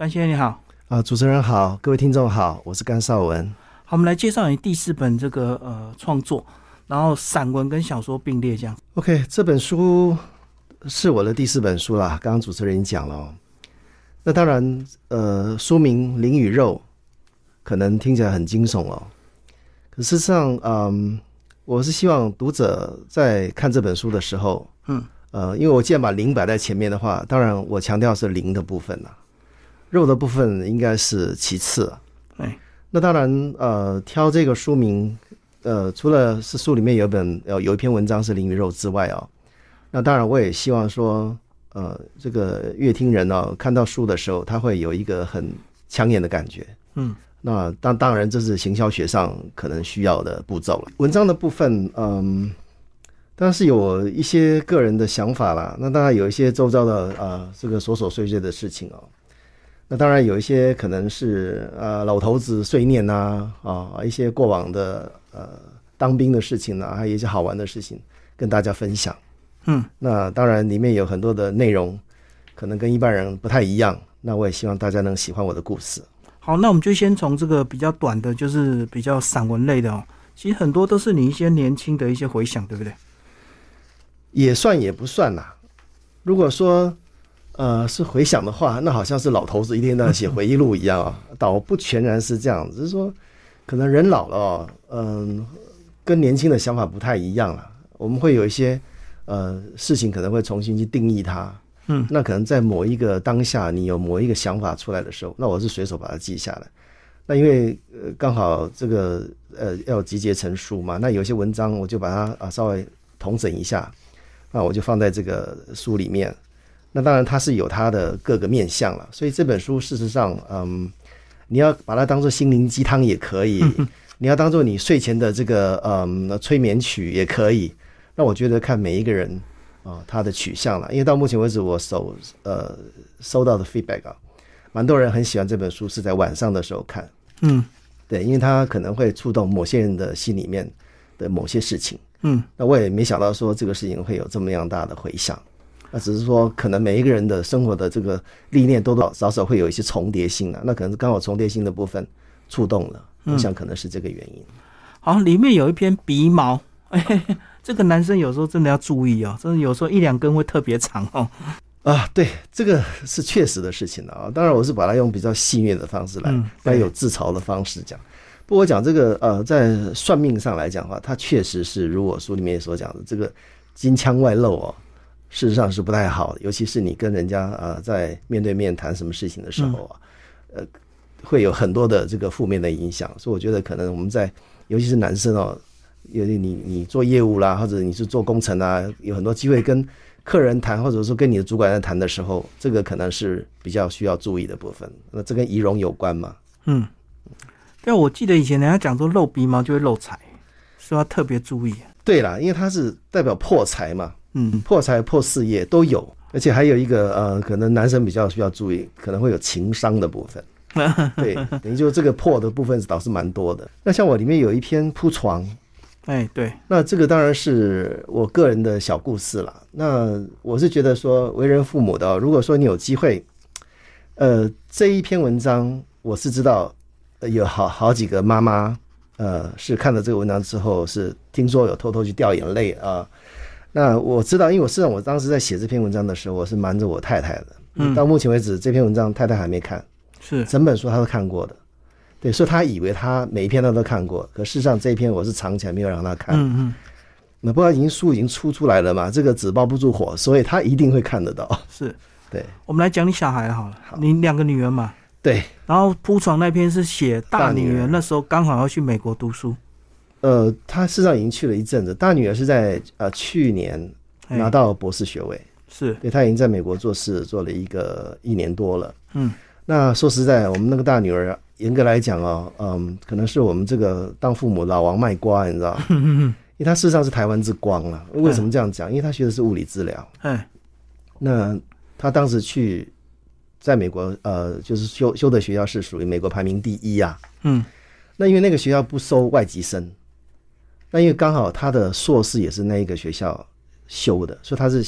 甘先生你好，啊，主持人好，各位听众好，我是甘少文。好，我们来介绍你第四本这个呃创作，然后散文跟小说并列这样。OK，这本书是我的第四本书啦，刚刚主持人已经讲了、哦。那当然，呃，书名《灵与肉》可能听起来很惊悚哦，可事实上，嗯，我是希望读者在看这本书的时候，嗯，呃，因为我既然把灵摆在前面的话，当然我强调是灵的部分啦，肉的部分应该是其次啊。哎，那当然，呃，挑这个书名，呃，除了是书里面有本呃有一篇文章是《灵与肉》之外哦，那当然我也希望说，呃，这个乐听人哦，看到书的时候，他会有一个很抢眼的感觉。嗯，那当当然这是行销学上可能需要的步骤了。文章的部分，嗯，当然是有一些个人的想法啦。那当然有一些周遭的啊、这个琐琐碎碎的事情哦。那当然有一些可能是呃老头子碎念呐啊一些过往的呃当兵的事情呢、还有一些好玩的事情跟大家分享。嗯，那当然里面有很多的内容可能跟一般人不太一样。那我也希望大家能喜欢我的故事。好，那我们就先从这个比较短的，就是比较散文类的哦。其实很多都是你一些年轻的一些回想，对不对？也算也不算啦。如果说呃是回想的话，那好像是老头子一天到晚写回忆录一样啊，倒不全然是这样，只是说可能人老了哦，嗯、跟年轻的想法不太一样了。我们会有一些呃事情可能会重新去定义它。嗯，那可能在某一个当下，你有某一个想法出来的时候，那我是随手把它记下来。那因为呃刚好这个呃要集结成书嘛，那有些文章我就把它啊稍微统整一下，那我就放在这个书里面。那当然它是有它的各个面向了，所以这本书事实上，嗯，你要把它当做心灵鸡汤也可以，你要当做你睡前的这个嗯催眠曲也可以。那我觉得看每一个人啊、他的取向了，因为到目前为止我收呃收到的 feedback 啊，蛮多人很喜欢这本书是在晚上的时候看，嗯。对，因为它可能会触动某些人的心里面的某些事情。嗯，那我也没想到说这个事情会有这么样大的回响，那只是说可能每一个人的生活的这个历练多多少少会有一些重叠性啊，那可能是刚好重叠性的部分触动了，我想可能是这个原因。好，里面有一篇鼻毛，哎，这个男生有时候真的要注意哦，真的有时候一两根会特别长哦。啊，对，这个是确实的事情的啊。当然，我是把它用比较戏谑的方式来，嗯带对有自嘲的方式讲。不过我讲这个呃，在算命上来讲的话，它确实是如我书里面所讲的，这个金枪外露哦，事实上是不太好的。尤其是你跟人家呃在面对面谈什么事情的时候啊，呃，会有很多的这个负面的影响。所以我觉得可能我们在，尤其是男生哦，有你你做业务啦，或者你是做工程啊，有很多机会跟客人谈，或者说跟你的主管在谈的时候，这个可能是比较需要注意的部分。那这跟仪容有关嘛？嗯，对啊，我记得以前人家讲说露鼻毛就会漏财，所以要特别注意。对啦，因为它是代表破财嘛，嗯破财破事业都有，而且还有一个呃，可能男生比较需要注意，可能会有情商的部分。对，等于就这个破的部分倒是蛮多的。那像我里面有一篇铺床，哎，对，那这个当然是我个人的小故事了。那我是觉得说，为人父母的哦、如果说你有机会，呃，这一篇文章我是知道，呃有好好几个妈妈，呃，是看了这个文章之后，是听说有偷偷去掉眼泪啊。那我知道，因为我实际上我当时在写这篇文章的时候，我是瞒着我太太的。嗯到目前为止，这篇文章太太还没看，是，整本书她都看过的。对，所以她以为她每一篇她都看过，可事实上这一篇我是藏起来没有让她看。嗯嗯，那不过已经书已经出出来了嘛，这个纸包不住火，所以她一定会看得到。是。对我们来讲你小孩好了，好你两个女儿嘛，对，然后铺床那篇是写大女儿那时候刚好要去美国读书，呃，他事实上已经去了一阵子，大女儿是在呃去年哎拿到博士学位，是，对，她已经在美国做事做了一个一年多了。嗯那说实在，我们那个大女儿，严格来讲哦，嗯，可能是我们这个当父母老王卖瓜，你知道，因为他事实上是台湾之光了。为什么这样讲？因为他学的是物理治疗。哎，那他当时去在美国，呃，就是修修的学校是属于美国排名第一啊。嗯那因为那个学校不收外籍生，那因为刚好他的硕士也是那一个学校修的，所以他是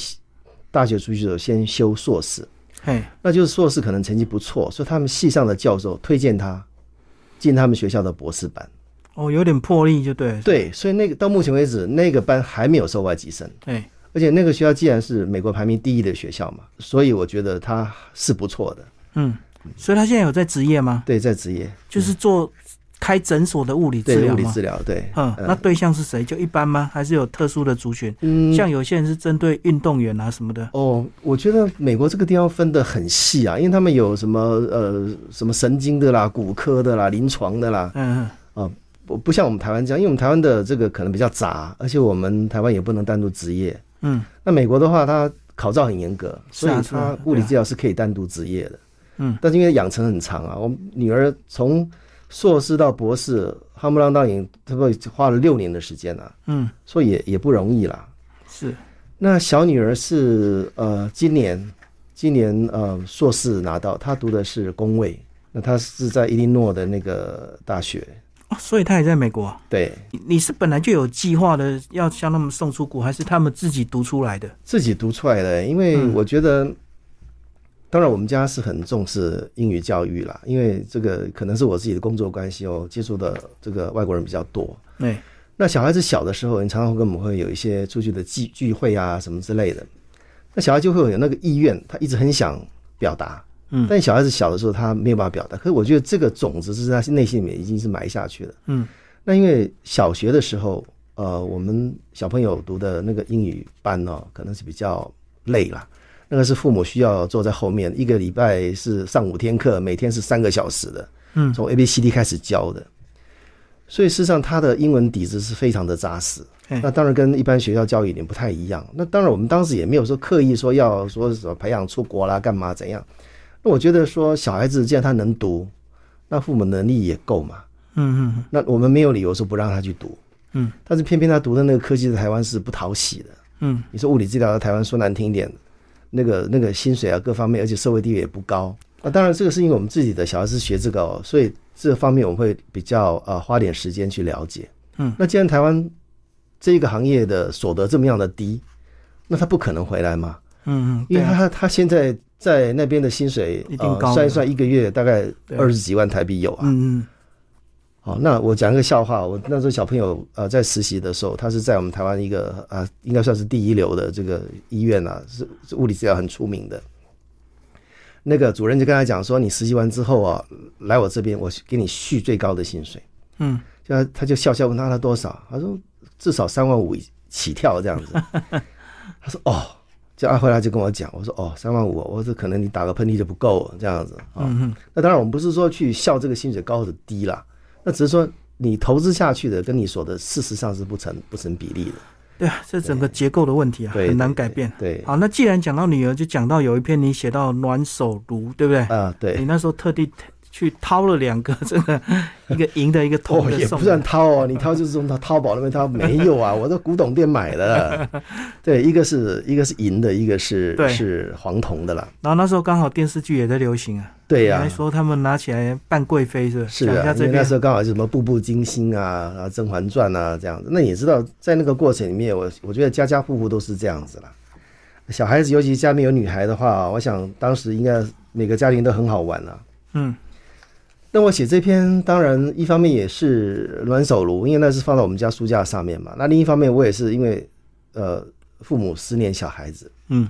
大学出去的时候先修硕士。嘿，那就是硕士可能成绩不错，所以他们系上的教授推荐他进他们学校的博士班。哦，有点魄力就对。对，所以那个到目前为止，那个班还没有收外籍生，对，而且那个学校既然是美国排名第一的学校嘛，所以我觉得他是不错的。嗯，所以他现在有在职业吗？对，在职业就是做开诊所的物理治疗吗？物理治疗，对，嗯，那对象是谁？就一般吗？还是有特殊的族群？嗯，像有些人是针对运动员啊什么的。哦，我觉得美国这个地方分得很细啊，因为他们有什么呃什么神经的啦、骨科的啦、临床的啦，嗯不不像我们台湾这样，因为我们台湾的这个可能比较杂，而且我们台湾也不能单独执业。嗯那美国的话，它考照很严格，所以它物理治疗是可以单独执业的。嗯，但是因为养成很长啊，我女儿从硕士到博士，哈姆浪当影，差不多花了六年的时间啊，嗯，所以也也不容易啦。是那小女儿是呃今年今年呃硕士拿到，她读的是工位，那她是在伊利诺的那个大学。哦，所以她也在美国啊。对你你是本来就有计划的要向他们送出国，还是他们自己读出来的？自己读出来的，因为嗯我觉得，当然我们家是很重视英语教育啦，因为这个可能是我自己的工作关系哦，接触的这个外国人比较多。对，那小孩子小的时候，你常常会跟我们会有一些出去的聚聚会啊什么之类的，那小孩就会有那个意愿，他一直很想表达。嗯但小孩子小的时候，他没有办法表达。可是我觉得这个种子是在他内心里面已经是埋下去了。嗯那因为小学的时候，呃，我们小朋友读的那个英语班哦，可能是比较累啦。那个是父母需要坐在后面，一个礼拜是上五天课，每天是三个小时的，嗯从 A B C D 开始教的。所以事实上，他的英文底子是非常的扎实。嘿那当然跟一般学校教育有点不太一样。那当然，我们当时也没有说刻意说要说什么培养出国啦，干嘛怎样。那我觉得说小孩子既然他能读，那父母能力也够嘛。嗯嗯那我们没有理由说不让他去读，嗯，但是偏偏他读的那个科技在台湾是不讨喜的。嗯你说物理治疗在台湾说难听一点，那个那个薪水啊各方面，而且社会地位也不高。那当然这个是因为我们自己的小孩是学这个、哦，所以这方面我们会比较呃花点时间去了解。嗯，那既然台湾这个行业的所得这么样的低，那他不可能回来嘛，嗯嗯，因为他他现在在那边的薪水一定高呃算一算一个月大概二十几万台币有啊。嗯嗯好，那我讲一个笑话。我那时候小朋友呃在实习的时候，他是在我们台湾一个啊、应该算是第一流的这个医院啊，是是物理治疗很出名的。那个主任就跟他讲说，你实习完之后啊，来我这边，我给你续最高的薪水。嗯就他他就笑笑问他他多少，他说至少三万五起跳这样子。他说哦，就阿回来就跟我讲，我说哦三万五，我说可能你打个喷嚏就不够了这样子啊。嗯嗯那当然，我们不是说去笑这个薪水高或者低啦，那只是说你投资下去的跟你所得事实上是不成不成比例的。对啊，这整个结构的问题啊，很难改变。对好，那既然讲到女儿，就讲到有一篇你写到暖手炉，对不对？啊，对你。那时候特地去掏了两个 这个一个银的，一个铜哦，的。也不算掏哦，你掏就是从淘淘宝那边掏，没有啊，我在古董店买的。对，一个是一个是银的，一个是是黄铜的啦。然后那时候刚好电视剧也在流行啊，对呀、你还说他们拿起来扮贵妃是吧？是啊，因为那时候刚好是什么《步步惊心》啊，啊《甄嬛传》啊这样子。那你也知道，在那个过程里面，我我觉得家家户户都是这样子啦。小孩子，尤其家里面有女孩的话，我想当时应该每个家庭都很好玩了。嗯那我写这篇，当然一方面也是暖手炉，因为那是放在我们家书架上面嘛。那另一方面，我也是因为呃父母思念小孩子，嗯，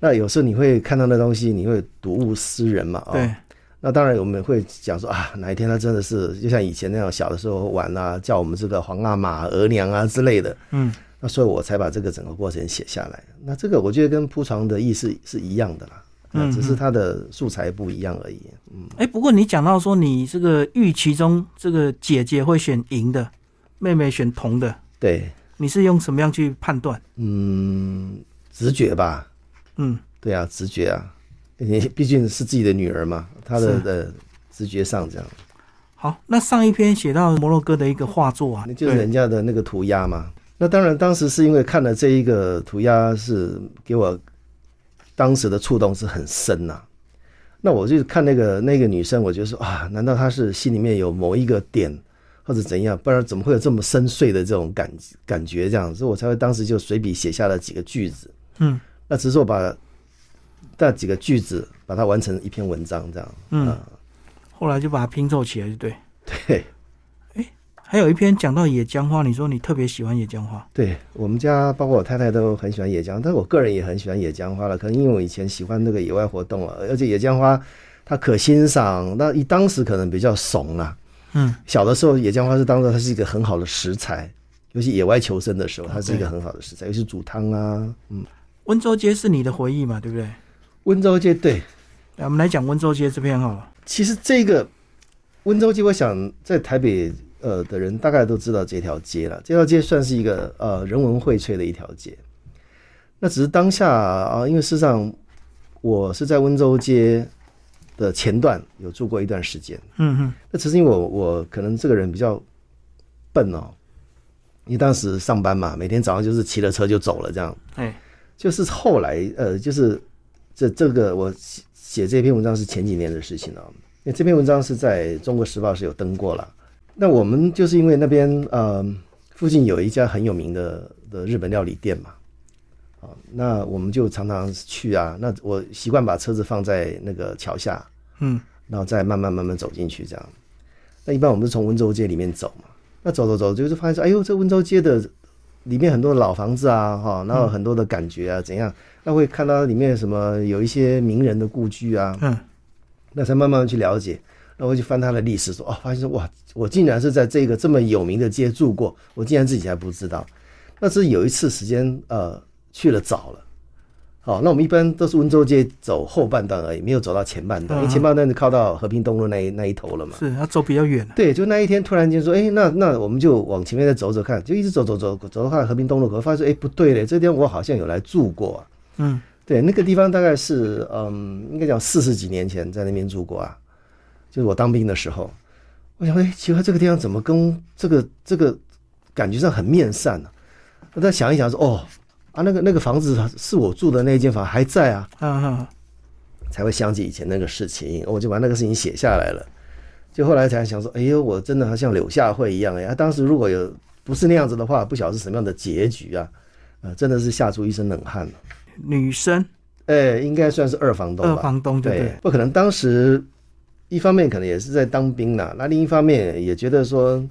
那有时候你会看到那东西，你会睹物思人嘛，哦。对，那当然我们会讲说啊，哪一天他真的是就像以前那样小的时候玩啊，叫我们这个皇阿玛、额娘啊之类的。嗯那所以我才把这个整个过程写下来。那这个我觉得跟铺床的意思是一样的啦，嗯只是它的素材不一样而已。嗯。哎，不过你讲到说你这个预期中这个姐姐会选银的，妹妹选铜的，对，你是用什么样去判断？嗯，直觉吧，嗯。对啊，直觉啊，你毕竟是自己的女儿嘛，她的的直觉上这样，好，那上一篇写到摩洛哥的一个画作啊，那就是人家的那个涂鸦嘛。那当然，当时是因为看了这一个涂鸦，是给我当时的触动是很深呐、那我就看那个那个女生，我就说啊，难道她是心里面有某一个点，或者怎样？不然怎么会有这么深邃的这种感感觉？这样，所以我才会当时就随笔写下了几个句子。嗯那只是我把那几个句子把它完成一篇文章这样。嗯，后来就把它拼凑起来，就对。对。还有一篇讲到野姜花，你说你特别喜欢野姜花？对我们家，包括我太太都很喜欢野姜，但是我个人也很喜欢野姜花了。可能因为我以前喜欢那个野外活动了，而且野姜花它可欣赏，那一当时可能比较怂啊。嗯，小的时候野姜花是当做它是一个很好的食材，尤其野外求生的时候，它是一个很好的食材，尤其煮汤啊。嗯，温州街是你的回忆嘛？对不对？温州街对，来我们来讲温州街这篇好了。其实这个温州街，我想在台北。呃，的人大概都知道这条街了。这条街算是一个呃人文荟萃的一条街。那只是当下啊，因为事实上我是在温州街的前段有住过一段时间。嗯哼。那只是因为我我可能这个人比较笨哦，因为当时上班嘛，每天早上就是骑了车就走了这样。哎，就是后来呃，就是这这个我写这篇文章是前几年的事情了。因为这篇文章是在中国时报是有登过了。那我们就是因为那边呃附近有一家很有名的的日本料理店嘛，啊，那我们就常常去啊。那我习惯把车子放在那个桥下，嗯，然后再慢慢慢慢走进去这样。那一般我们是从温州街里面走嘛，那走走走就是发现说，哎呦，这温州街的里面很多老房子啊，哈，然后很多的感觉啊怎样？那会看到里面什么有一些名人的故居啊，嗯，那才慢慢去了解。那我就翻他的历史，说哦，发现说哇，我竟然是在这个这么有名的街住过，我竟然自己还不知道。那是有一次时间，呃，去了早了。好，那我们一般都是温州街走后半段而已，没有走到前半段，因为前半段就靠到和平东路那一那一头了嘛。是，要走比较远。对，就那一天突然间说，哎，那那我们就往前面再走走看，就一直走走走走到看和平东路口，发现哎不对嘞，这天我好像有来住过。嗯，对，那个地方大概是嗯，应该讲四十几年前在那边住过啊。就是我当兵的时候，我想，哎，奇怪，这个地方怎么跟这个这个感觉上很面善呢？我再想一想，说，哦，啊，那个那个房子是我住的那间房还在啊，啊才会想起以前那个事情，我就把那个事情写下来了。就后来才想说，哎呦，我真的好像柳下惠一样呀！当时如果有不是那样子的话，不晓得是什么样的结局啊，呃，真的是吓出一身冷汗了。女生，哎，应该算是二房东吧？二房东对，不可能当时。一方面可能也是在当兵啦，那另一方面也觉得说，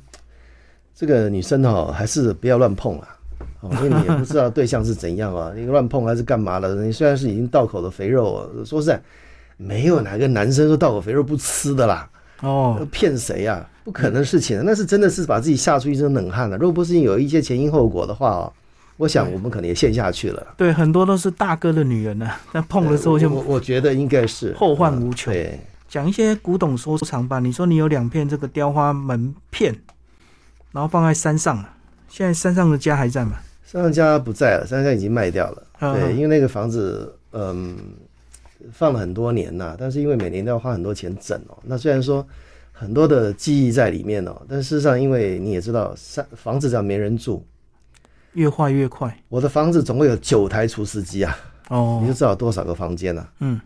这个女生哦还是不要乱碰啦，哦，因为你也不知道对象是怎样啊，你乱碰还是干嘛的？你虽然是已经到口的肥肉，说实在，没有哪个男生说到口肥肉不吃的啦，哦，骗谁呀？不可能事情，那是真的是把自己吓出一身冷汗了。如果不是有一些前因后果的话哦，我想我们可能也陷下去了。对，很多都是大哥的女人呢，那碰了之后就我我觉得应该是后患无穷。对。讲一些古董收藏吧。你说你有两片这个雕花门片，然后放在山上现在山上的家还在吗？山上家不在了，山上已经卖掉了。对，因为那个房子，嗯，放了很多年呐，但是因为每年都要花很多钱整哦。那虽然说很多的记忆在里面哦，但事实上，因为你也知道，山房子只要没人住，越坏越快。我的房子总共有九台除湿机啊，哦，你就知道多少个房间了。嗯。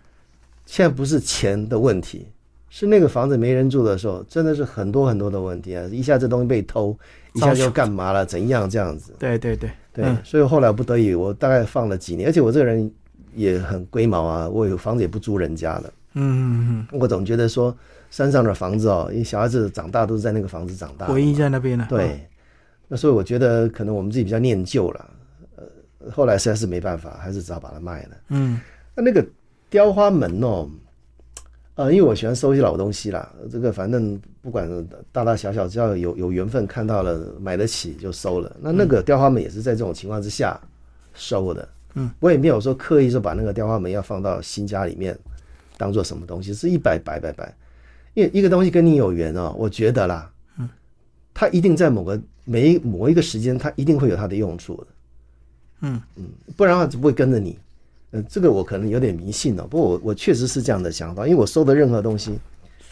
现在不是钱的问题，是那个房子没人住的时候，真的是很多很多的问题啊！一下这东西被偷，一下就干嘛了？怎样这样子？对对对对，所以后来不得已，我大概放了几年，而且我这个人也很龟毛啊，我有房子也不租人家的。嗯嗯嗯，我总觉得说山上的房子哦，因为小孩子长大都是在那个房子长大，回忆在那边呢。对，那所以我觉得可能我们自己比较念旧了，呃，后来实在是没办法，还是只好把它卖了。嗯，那那个。雕花门哦，呃，因为我喜欢收一些老东西啦，这个反正不管大大小小，只要有有缘分看到了买得起就收了。那那个雕花门也是在这种情况之下收的，嗯，我也没有说刻意说把那个雕花门要放到新家里面当做什么东西，是一摆摆摆摆，因为一个东西跟你有缘哦，我觉得啦，嗯，它一定在某个每某一个时间，它一定会有它的用处的，嗯。嗯，不然的话就不会跟着你。呃，这个我可能有点迷信了，不过我我确实是这样的想法，因为我收的任何东西，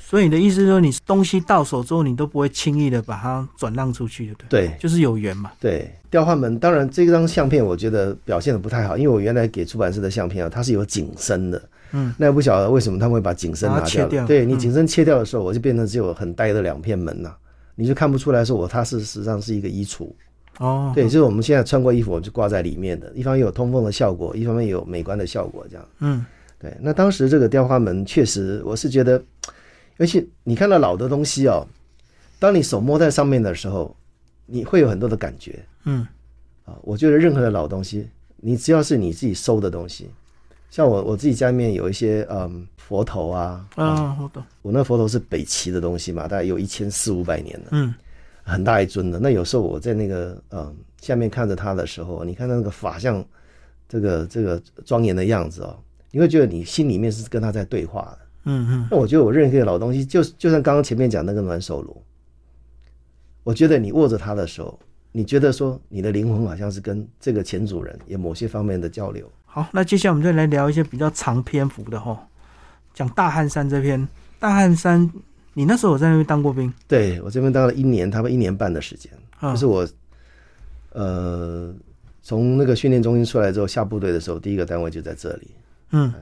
所以你的意思是说，你东西到手之后，你都不会轻易的把它转让出去，对不对？对，就是有缘嘛。对，调换门，当然这张相片我觉得表现的不太好，因为我原来给出版社的相片啊，它是有景深的，嗯，那不晓得为什么他们会把景深拿掉了。对你景深切掉的时候，我就变成只有很呆的两片门呐，你就看不出来说我它是实际上是一个衣橱。哦，对，就是我们现在穿过衣服，我们就挂在里面的，一方面有通风的效果，一方面有美观的效果，这样。嗯，对，那当时这个雕花门确实，我是觉得，尤其你看到老的东西哦，当你手摸在上面的时候，你会有很多的感觉嗯啊。我觉得任何的老东西，你只要是你自己收的东西，像我我自己家里面有一些嗯佛头啊，啊，佛头，我那佛头是北齐的东西嘛，大概有一千四五百年了。嗯很大一尊的。那有时候我在那个呃下面看着他的时候，你看到那个法相，这个这个庄严的样子哦，你会觉得你心里面是跟他在对话的。嗯嗯那我觉得我认识一个老东西，就就像刚刚前面讲那个暖手炉，我觉得你握着它的时候，你觉得说你的灵魂好像是跟这个前主人有某些方面的交流。好，那接下来我们再来聊一些比较长篇幅的哈，讲大汉山这篇。大汉山，你那时候我在那边当过兵对我这边当了一年，差不多一年半的时间。啊？就是我，呃，从那个训练中心出来之后，下部队的时候，第一个单位就在这里。嗯，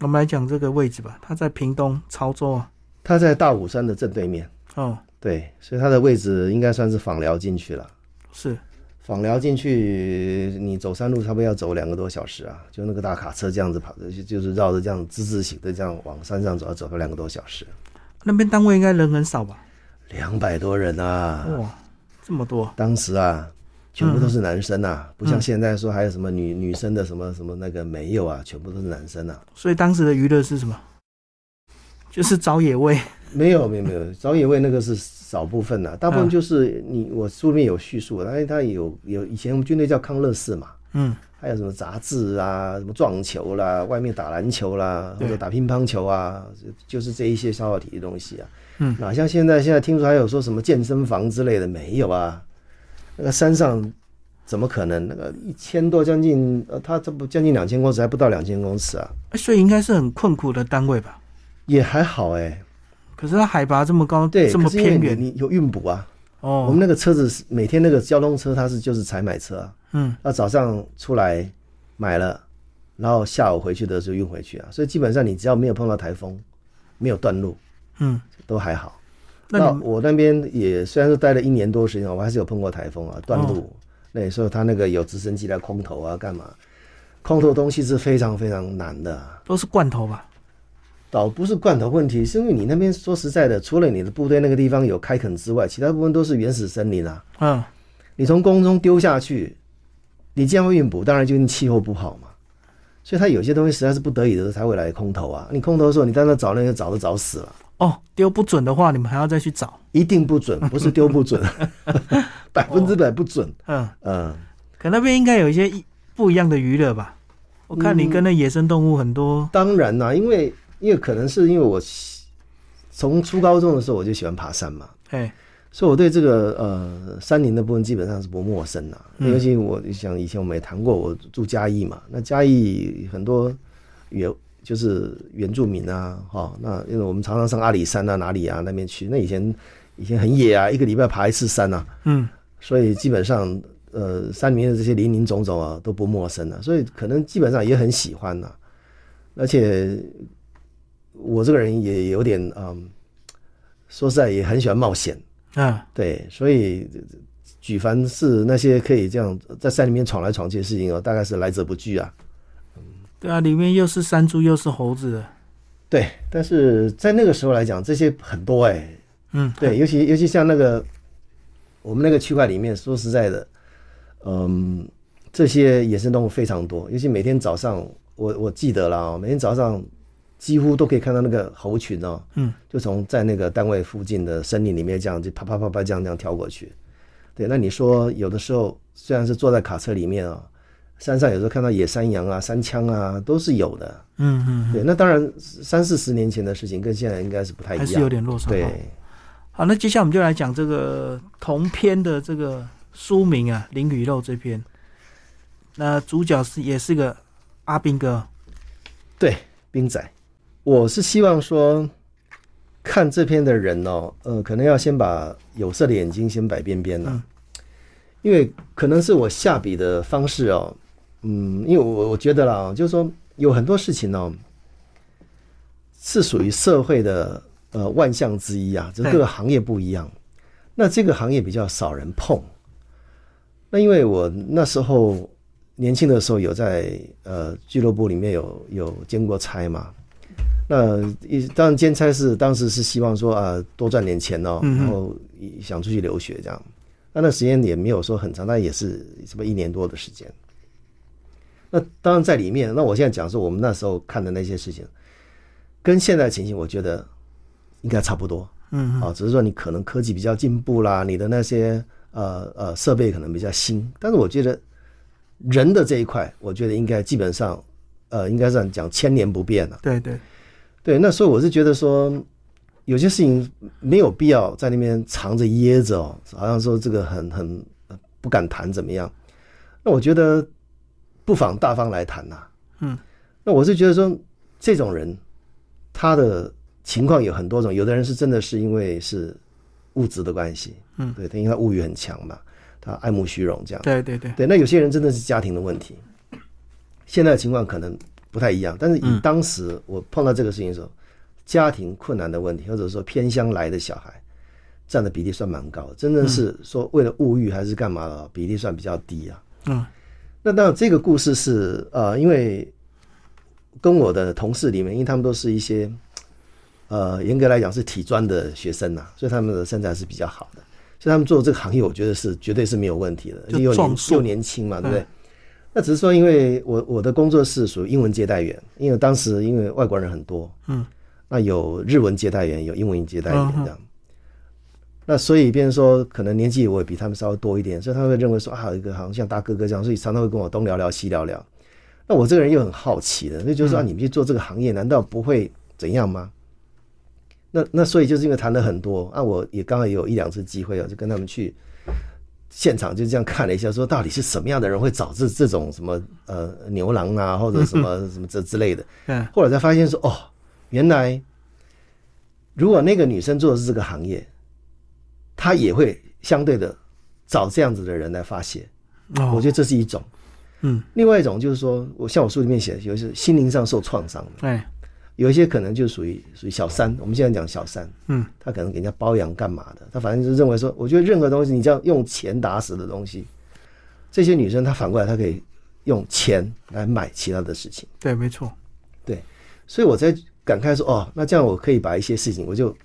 我们来讲这个位置吧。他在屏东潮州啊。他在大武山的正对面，哦，对，所以他的位置应该算是访寮进去了。是，访寮进去，你走山路差不多要走两个多小时啊，就那个大卡车这样子跑就是绕着这样之字形的这样往山上走，要走个两个多小时。那边单位应该人很少吧？两百多人啊，哇，这么多。当时啊，全部都是男生啊，不像现在说还有什么女女生的什么什么那个没有啊，全部都是男生啊。所以当时的娱乐是什么？就是找野味。没有没有没有，找野味那个是少部分呐、大部分就是你我书里面有叙述，它它有有以前我们军队叫康乐寺嘛，嗯还有什么杂志啊，什么撞球啦，外面打篮球啦，或者打乒乓球啊，就就是这一些消耗体的东西啊。嗯，哪像现在现在听说还有说什么健身房之类的没有啊？那个山上怎么可能？那个一千多将近呃，它这不将近两千公尺，还不到两千公尺啊，哎所以应该是很困苦的单位吧？也还好哎、可是它海拔这么高，对，这么偏远，你你有运补啊。哦，我们那个车子是每天那个交通车，它是就是采买车啊，嗯那早上出来买了，然后下午回去的时候运回去啊，所以基本上你只要没有碰到台风，没有断路，嗯，都还好。那我那边也虽然说待了一年多时间，我还是有碰过台风啊，断路。哦那也说他那个有直升机来空投啊，干嘛？空投东西是非常非常难的啊、都是罐头吧？倒不是罐头问题，是因为你那边说实在的，除了你的部队那个地方有开垦之外，其他部分都是原始森林啊。嗯，你从空中丢下去，你既然会运补，当然就是气候不好嘛。所以它有些东西实在是不得已的时候才会来空投啊。你空投的时候，你在那找那个找都找死了，哦，丢不准的话，你们还要再去找。一定不准，不是丢不准，百分之百不准。嗯，嗯，可那边应该有一些一不一样的娱乐吧？我看你跟那野生动物很多，当然啦，因为因为可能是因为我喜从初高中的时候我就喜欢爬山嘛，哎，所以我对这个呃山林的部分基本上是不陌生的、嗯。尤其我想以前我们也谈过，我住嘉义嘛，那嘉义很多原就是原住民啊，哈、那因为我们常常上阿里山啊哪里啊那边去，那以前以前很野啊，一个礼拜爬一次山啊，嗯，所以基本上呃山里面的这些林林总总啊都不陌生啊，所以可能基本上也很喜欢呐、而且我这个人也有点嗯，说实在也很喜欢冒险。啊，对，所以举凡是那些可以这样在山里面闯来闯去的事情哦，大概是来者不拒啊。对啊，里面又是山猪又是猴子，对，但是在那个时候来讲，这些很多哎、嗯，对，尤其尤其像那个我们那个区块里面，说实在的，嗯，这些野生动物非常多，尤其每天早上，我我记得了啊、每天早上几乎都可以看到那个猴群哦，嗯，就从在那个单位附近的森林里面这样就啪啪啪啪这样这样跳过去。对，那你说有的时候虽然是坐在卡车里面啊、山上有时候看到野山羊啊、山枪啊，都是有的。嗯嗯，对，那当然三四十年前的事情跟现在应该是不太一样，还是有点落差。对哦。好，那接下来我们就来讲这个同篇的这个书名啊，《林雨肉》这篇。那主角是也是个阿兵哥，对，兵仔，我是希望说，看这篇的人哦，呃，可能要先把有色的眼睛先摆边边了，嗯。因为可能是我下笔的方式哦，嗯，因为我我觉得啦，就是说有很多事情哦，是属于社会的呃万象之一啊，就是各个行业不一样，那这个行业比较少人碰，那因为我那时候年轻的时候有在呃俱乐部里面有有兼过差嘛。那一当然兼差是当时是希望说啊多赚点钱哦，然后想出去留学这样。那那时间也没有说很长，但也是什么一年多的时间。那当然在里面，那我现在讲说我们那时候看的那些事情，跟现在的情形，我觉得应该差不多。嗯啊，只是说你可能科技比较进步啦，你的那些呃呃设备可能比较新，但是我觉得人的这一块，我觉得应该基本上呃应该这样讲，千年不变了。对对，对，那所以我是觉得说，有些事情没有必要在那边藏着掖着哦，好像说这个很很呃不敢谈怎么样。那我觉得不妨大方来谈呐、嗯，那我是觉得说，这种人他的情况有很多种，有的人是真的是因为是物质的关系，嗯对，他因为他物欲很强嘛，他爱慕虚荣这样。对对对，对，那有些人真的是家庭的问题，现在的情况可能不太一样，但是以嗯。当时我碰到这个事情的时候，家庭困难的问题，或者说偏乡来的小孩，占的比例算蛮高的，真正是说为了物欲还是干嘛的，比例算比较低啊。嗯。那当然，这个故事是呃，因为跟我的同事里面，因为他们都是一些呃，严格来讲是体专的学生呐、所以他们的身材是比较好的，所以他们做这个行业，我觉得是绝对是没有问题的，就又年又年轻嘛，对不对？嗯？那只是说，因为我我的工作是属于英文接待员，因为当时因为外国人很多，嗯，那有日文接待员，有英文接待员这样。那所以，变成说，可能年纪我也比他们稍微多一点，所以他们会认为说啊，有一个好像像大哥哥这样，所以常常会跟我东聊聊西聊聊。那我这个人又很好奇的，那就是说、啊，你们去做这个行业，难道不会怎样吗？那那所以就是因为谈了很多啊，我也刚好也有一两次机会啊，就跟他们去现场就这样看了一下，说到底是什么样的人会找这这种什么呃牛郎啊，或者什么 什么这之类的。嗯，后来才发现说，哦，原来如果那个女生做的是这个行业，她也会相对的找这样子的人来发泄。哦，我觉得这是一种。嗯，另外一种就是说，我像我书里面写的，有些心灵上受创伤的，哎，有一些可能就属于属于小三。我们现在讲小三，嗯，他可能给人家包养干嘛的？他反正就认为说，我觉得任何东西，你只要用钱打死的东西，这些女生她反过来，她可以用钱来买其他的事情。对，没错，对所以我在感慨说，哦，那这样我可以把一些事情，我就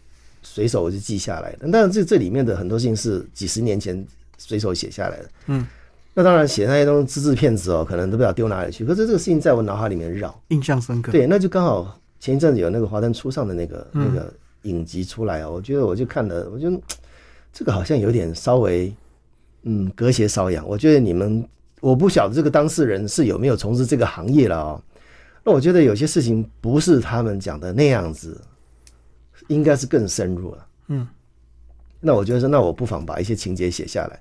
随手我就记下来的。但是这这里面的很多事情是几十年前随手写下来的。嗯，那当然写那些东西只字片子哦，可能都不知道丢哪里去。可是这个事情在我脑海里面绕。印象深刻。对，那就刚好前一阵子有那个《华灯初上》的那个、嗯那个影集出来啊，我觉得我就看了，我觉得这个好像有点稍微嗯隔靴搔痒。我觉得你们我不晓得这个当事人是有没有从事这个行业了哦。那我觉得有些事情不是他们讲的那样子，应该是更深入了。嗯，那我觉得说，那我不妨把一些情节写下来，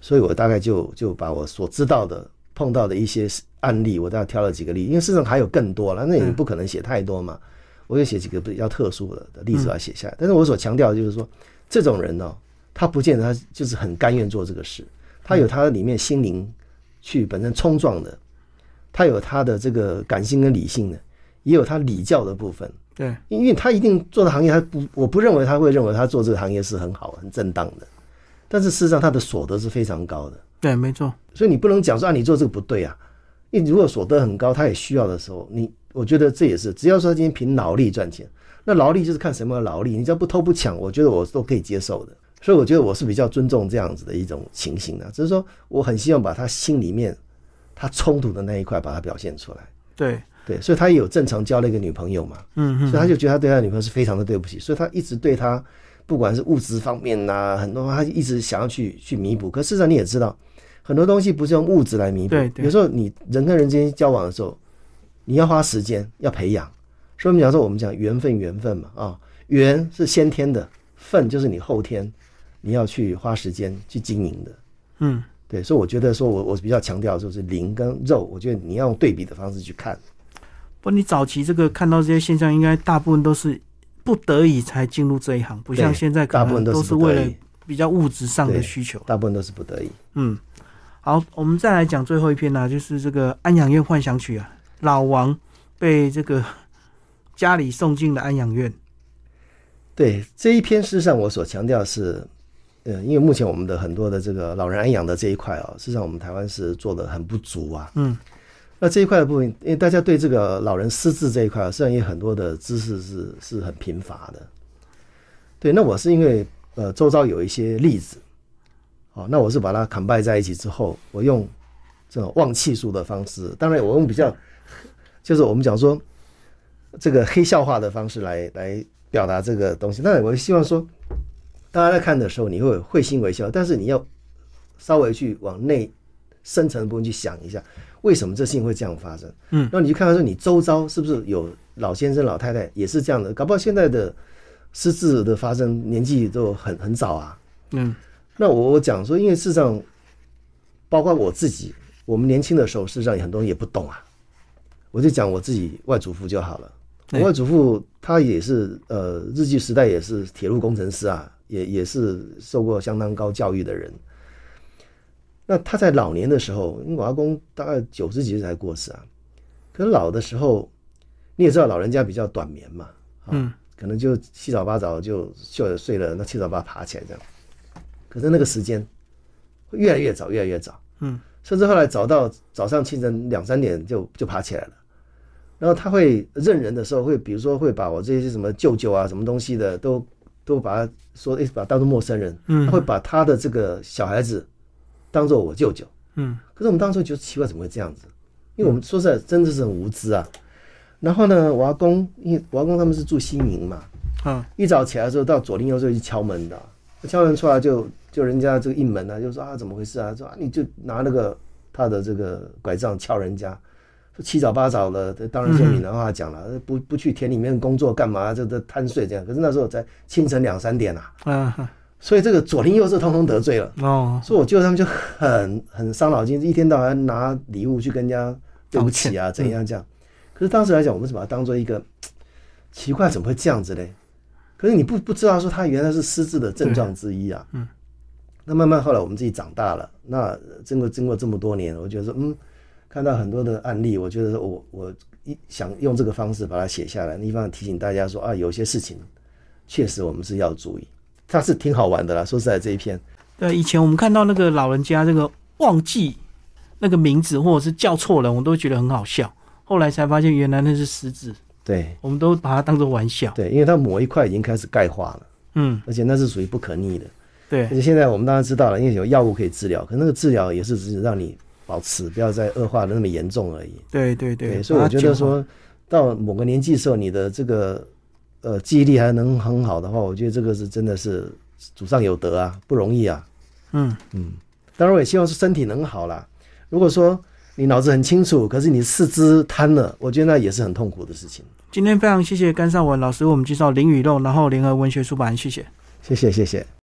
所以我大概就就把我所知道的、碰到的一些案例，我大概挑了几个例，因为事实上还有更多了，那也不可能写太多嘛，我就写几个比较特殊的的例子把它写下来。但是我所强调的就是说，这种人呢、他不见得他就是很甘愿做这个事，他有他里面心灵去本身冲撞的，他有他的这个感性跟理性的，也有他礼教的部分。对，因为他一定做的行业，他不，我不认为他会认为他做这个行业是很好、很正当的，但是事实上他的所得是非常高的，对，没错，所以你不能讲说啊，你做这个不对啊。因为如果所得很高，他也需要的时候，你我觉得这也是，只要说今天凭劳力赚钱，那劳力就是看什么劳力，你只要不偷不抢，我觉得我都可以接受的。所以我觉得我是比较尊重这样子的一种情形的，只是说我很希望把他心里面他冲突的那一块把它表现出来。对，对，所以他也有正常交了一个女朋友嘛，嗯嗯，所以他就觉得他对他女朋友是非常的对不起，所以他一直对他，不管是物质方面呐、很多他一直想要去去弥补。可事实上你也知道，很多东西不是用物质来弥补，对对有时候你人跟人之间交往的时候，你要花时间要培养。所以我们讲说，我们讲缘分，缘分嘛，啊，缘是先天的，份就是你后天你要去花时间去经营的。嗯，对，所以我觉得说我我比较强调就是灵跟肉，我觉得你要用对比的方式去看。不，你早期这个看到这些现象，应该大部分都是不得已才进入这一行，不像现在可大部分能都是为了比较物质上的需求。大部分都是不得已。嗯，好，我们再来讲最后一篇呢、就是这个《安养院幻想曲》啊，老王被这个家里送进了安养院。对这一篇，事实上我所强调是，呃，因为目前我们的很多的这个老人安养的这一块啊，事实上我们台湾是做的很不足啊。嗯，那这一块的部分，因为大家对这个老人失智这一块啊，实际上也很多的知识是是很贫乏的。对，那我是因为呃周遭有一些例子，哦，那我是把它砍败在一起之后，我用这种忘气术的方式，当然我用比较，就是我们讲说这个黑笑话的方式来来表达这个东西。那我希望说，大家在看的时候，你会会心微笑，但是你要稍微去往内深层的部分去想一下，为什么这事情会这样发生？嗯，然后你就看看说，你周遭是不是有老先生、老太太也是这样的？搞不好现在的失智的发生年纪都很很早啊。嗯，那我我讲说，因为事实上，包括我自己，我们年轻的时候，事实上很多人也不懂啊。我就讲我自己外祖父就好了。我外祖父他也是呃日据时代也是铁路工程师啊，也也是受过相当高教育的人。那他在老年的时候，因为我阿公大概九十几岁才过世啊，可是老的时候，你也知道老人家比较短眠嘛，啊嗯，可能就七早八早就就睡了，那七早八爬起来这样。可是那个时间会越来越早，越来越早，嗯，甚至后来早到早上清晨两三点就就爬起来了。然后他会认人的时候，会比如说会把我这些什么舅舅啊、什么东西的，都都把他说，哎，把他当做陌生人。嗯他会把他的这个小孩子当做我舅舅。嗯可是我们当时觉得奇怪，怎么会这样子？因为我们说实在真的是很无知啊。然后呢，我阿公，因为我阿公他们是住新营嘛，啊一早起来的时候到左邻右舍去敲门的，敲门出来就就人家这个应门啊，就说啊怎么回事啊？说啊你就拿那个他的这个拐杖敲人家，说七早八早的，当然是用闽南话讲了，不不去田里面工作干嘛？这这贪睡这样。可是那时候才清晨两三点啊，啊所以这个左邻右舍通通得罪了。哦，所以我舅舅他们就很很伤脑筋，一天到晚拿礼物去跟人家对不起啊，怎样这样。可是当时来讲，我们是把它当做一个奇怪，怎么会这样子嘞？可是你不不知道说他原来是失智的症状之一啊。嗯。那慢慢后来我们自己长大了，那经过经过这么多年，我觉得说，嗯，看到很多的案例，我觉得说我我一想用这个方式把它写下来，一方面提醒大家说啊，有些事情确实我们是要注意。它是挺好玩的啦，说实在这一篇。对，以前我们看到那个老人家这个忘记那个名字，或者是叫错人，我都觉得很好笑。后来才发现，原来那是失智，对，我们都把它当做玩笑。对，因为它某一块已经开始钙化了，嗯，而且那是属于不可逆的。对而，且现在我们当然知道了，因为有药物可以治疗，可那个治疗也是只是让你保持，不要再恶化的那么严重而已。对对对，所以我觉得说到某个年纪的时候，你的这个呃记忆力还能很好的话，我觉得这个是真的是祖上有德啊，不容易啊。嗯，嗯，当然我也希望是身体能好啦。如果说你脑子很清楚，可是你四肢瘫了，我觉得那也是很痛苦的事情。今天非常谢谢甘尚文老师为我们介绍林语肉，然后联合文学出版，谢谢。谢谢，谢谢。